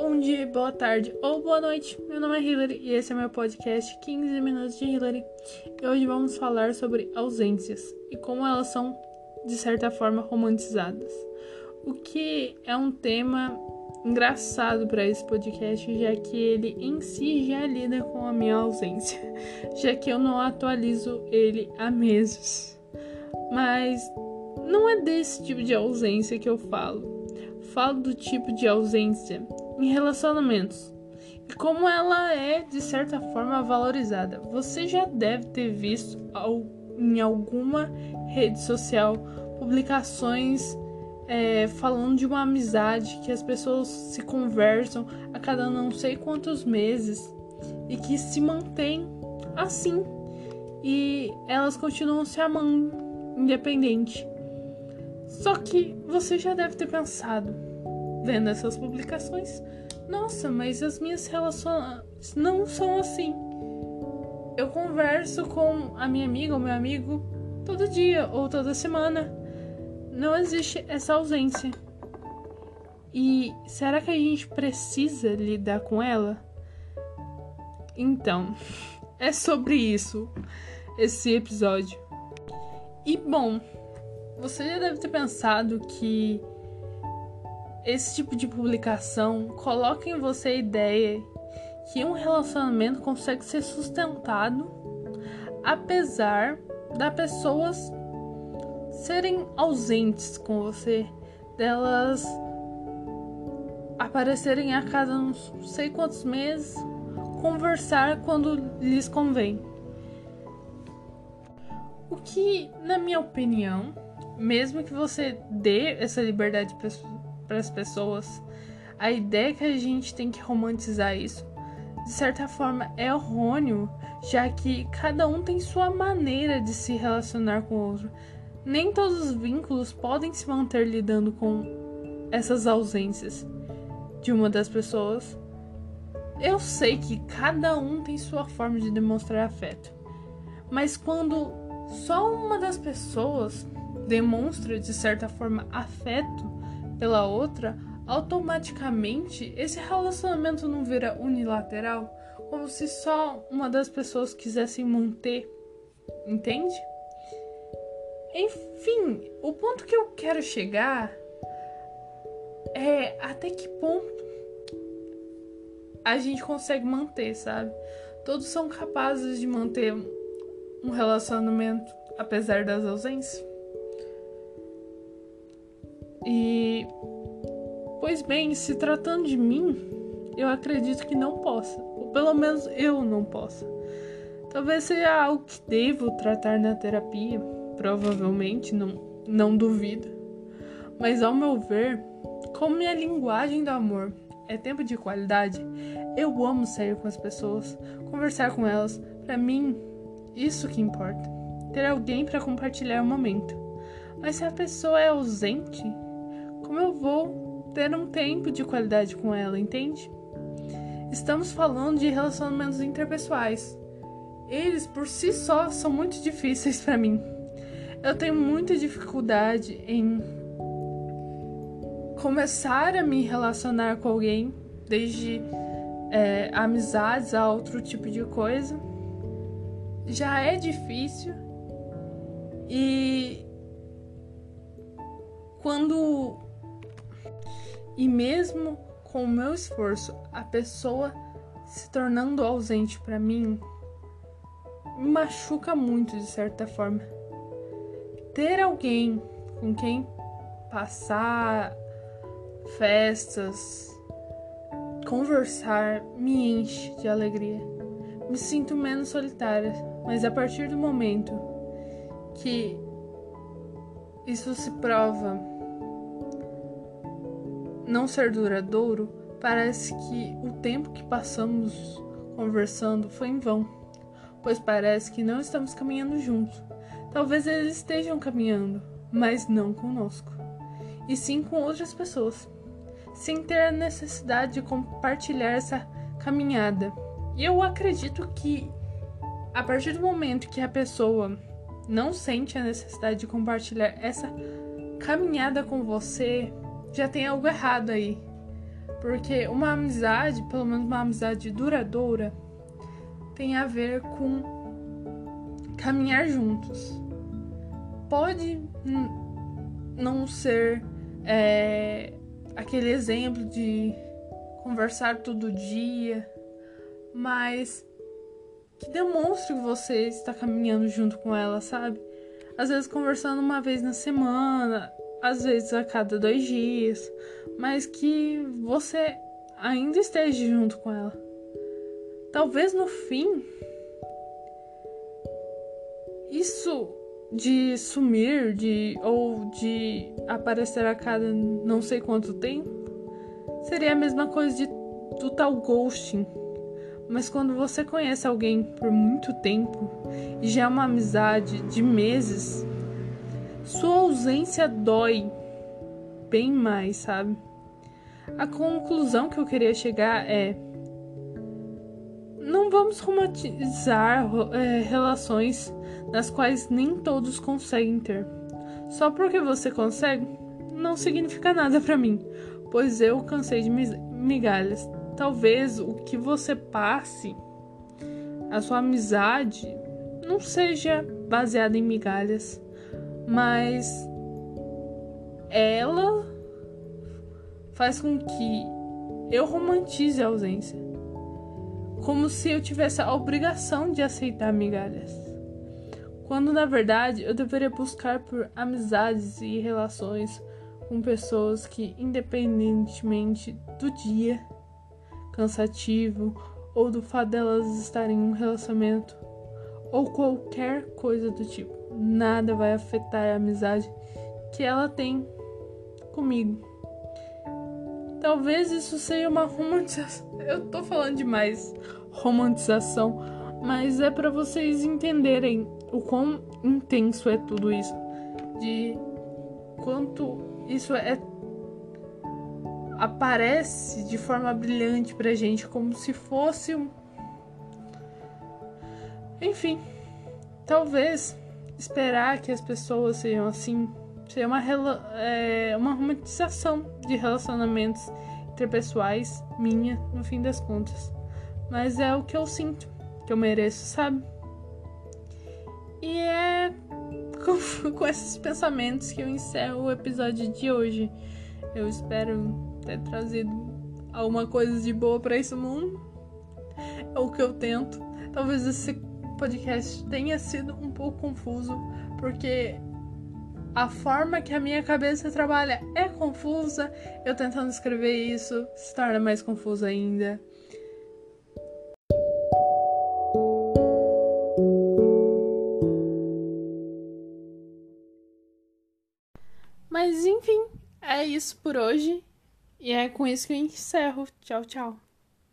Bom dia, boa tarde ou boa noite. Meu nome é Hillary e esse é meu podcast 15 Minutos de Hillary. E hoje vamos falar sobre ausências e como elas são, de certa forma, romantizadas. O que é um tema engraçado para esse podcast, já que ele em si já lida com a minha ausência, já que eu não atualizo ele há meses. Mas não é desse tipo de ausência que eu falo. Falo do tipo de ausência em relacionamentos e como ela é de certa forma valorizada. Você já deve ter visto em alguma rede social publicações é, falando de uma amizade que as pessoas se conversam a cada não sei quantos meses e que se mantém assim e elas continuam se amando independente. Só que você já deve ter pensado, vendo essas publicações, nossa, mas as minhas relações não são assim. Eu converso com a minha amiga ou meu amigo todo dia ou toda semana. Não existe essa ausência. E será que a gente precisa lidar com ela? Então, é sobre isso esse episódio. E bom, você já deve ter pensado que esse tipo de publicação coloca em você a ideia que um relacionamento consegue ser sustentado apesar das pessoas serem ausentes com você, delas aparecerem a cada não sei quantos meses, conversar quando lhes convém. O que, na minha opinião, mesmo que você dê essa liberdade para as pessoas, a ideia que a gente tem que romantizar isso, de certa forma, é errôneo, já que cada um tem sua maneira de se relacionar com o outro. Nem todos os vínculos podem se manter lidando com essas ausências de uma das pessoas. Eu sei que cada um tem sua forma de demonstrar afeto, mas quando só uma das pessoas demonstra de certa forma afeto pela outra, automaticamente esse relacionamento não vira unilateral, como se só uma das pessoas quisesse manter, entende? Enfim, o ponto que eu quero chegar é até que ponto a gente consegue manter, sabe? Todos são capazes de manter um relacionamento apesar das ausências. E pois bem, se tratando de mim, eu acredito que não possa, ou pelo menos eu não possa. Talvez seja algo que devo tratar na terapia, provavelmente, não, não duvido. Mas ao meu ver, como minha linguagem do amor é tempo de qualidade, eu amo sair com as pessoas, conversar com elas. Para mim, isso que importa. Ter alguém para compartilhar o momento. Mas se a pessoa é ausente, como eu vou ter um tempo de qualidade com ela, entende? Estamos falando de relacionamentos interpessoais. Eles por si só são muito difíceis para mim. Eu tenho muita dificuldade em começar a me relacionar com alguém, desde é, amizades a outro tipo de coisa. Já é difícil e quando e mesmo com o meu esforço, a pessoa se tornando ausente para mim me machuca muito de certa forma. Ter alguém com quem passar festas, conversar me enche de alegria. Me sinto menos solitária, mas a partir do momento que isso se prova não ser duradouro, parece que o tempo que passamos conversando foi em vão, pois parece que não estamos caminhando juntos. Talvez eles estejam caminhando, mas não conosco, e sim com outras pessoas, sem ter a necessidade de compartilhar essa caminhada. E eu acredito que a partir do momento que a pessoa não sente a necessidade de compartilhar essa caminhada com você, já tem algo errado aí. Porque uma amizade, pelo menos uma amizade duradoura, tem a ver com caminhar juntos. Pode não ser é, aquele exemplo de conversar todo dia, mas que demonstre que você está caminhando junto com ela, sabe? Às vezes conversando uma vez na semana, às vezes a cada dois dias, mas que você ainda esteja junto com ela. Talvez no fim, isso de sumir, de ou de aparecer a cada não sei quanto tempo, seria a mesma coisa de do tal ghosting. Mas quando você conhece alguém por muito tempo e já é uma amizade de meses, sua ausência dói bem mais, sabe? A conclusão que eu queria chegar é: não vamos romantizar é, relações nas quais nem todos conseguem ter. Só porque você consegue, não significa nada para mim, pois eu cansei de migalhas. Talvez o que você passe, a sua amizade, não seja baseada em migalhas, mas ela faz com que eu romantize a ausência. Como se eu tivesse a obrigação de aceitar migalhas. Quando na verdade eu deveria buscar por amizades e relações com pessoas que, independentemente do dia cansativo ou do fato delas estarem em um relacionamento ou qualquer coisa do tipo, nada vai afetar a amizade que ela tem comigo. Talvez isso seja uma romantização. Eu tô falando demais romantização, mas é para vocês entenderem o quão intenso é tudo isso, de quanto isso é aparece de forma brilhante pra gente, como se fosse um. Enfim, talvez esperar que as pessoas sejam assim ser uma, é, uma romantização de relacionamentos interpessoais minha, no fim das contas. Mas é o que eu sinto, que eu mereço, sabe? E é com, com esses pensamentos que eu encerro o episódio de hoje. Eu espero ter trazido alguma coisa de boa para esse mundo. É o que eu tento. Talvez esse podcast tenha sido um pouco confuso, porque a forma que a minha cabeça trabalha é confusa. Eu tentando escrever isso se torna mais confuso ainda. Mas enfim, é isso por hoje. E é com isso que eu encerro. Tchau, tchau.